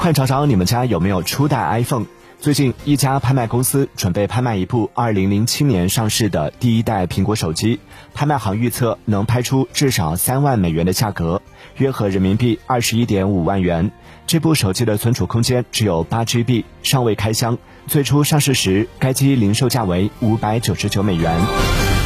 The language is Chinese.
快找找你们家有没有初代 iPhone。最近，一家拍卖公司准备拍卖一部2007年上市的第一代苹果手机，拍卖行预测能拍出至少三万美元的价格，约合人民币二十一点五万元。这部手机的存储空间只有八 GB，尚未开箱。最初上市时，该机零售价为五百九十九美元。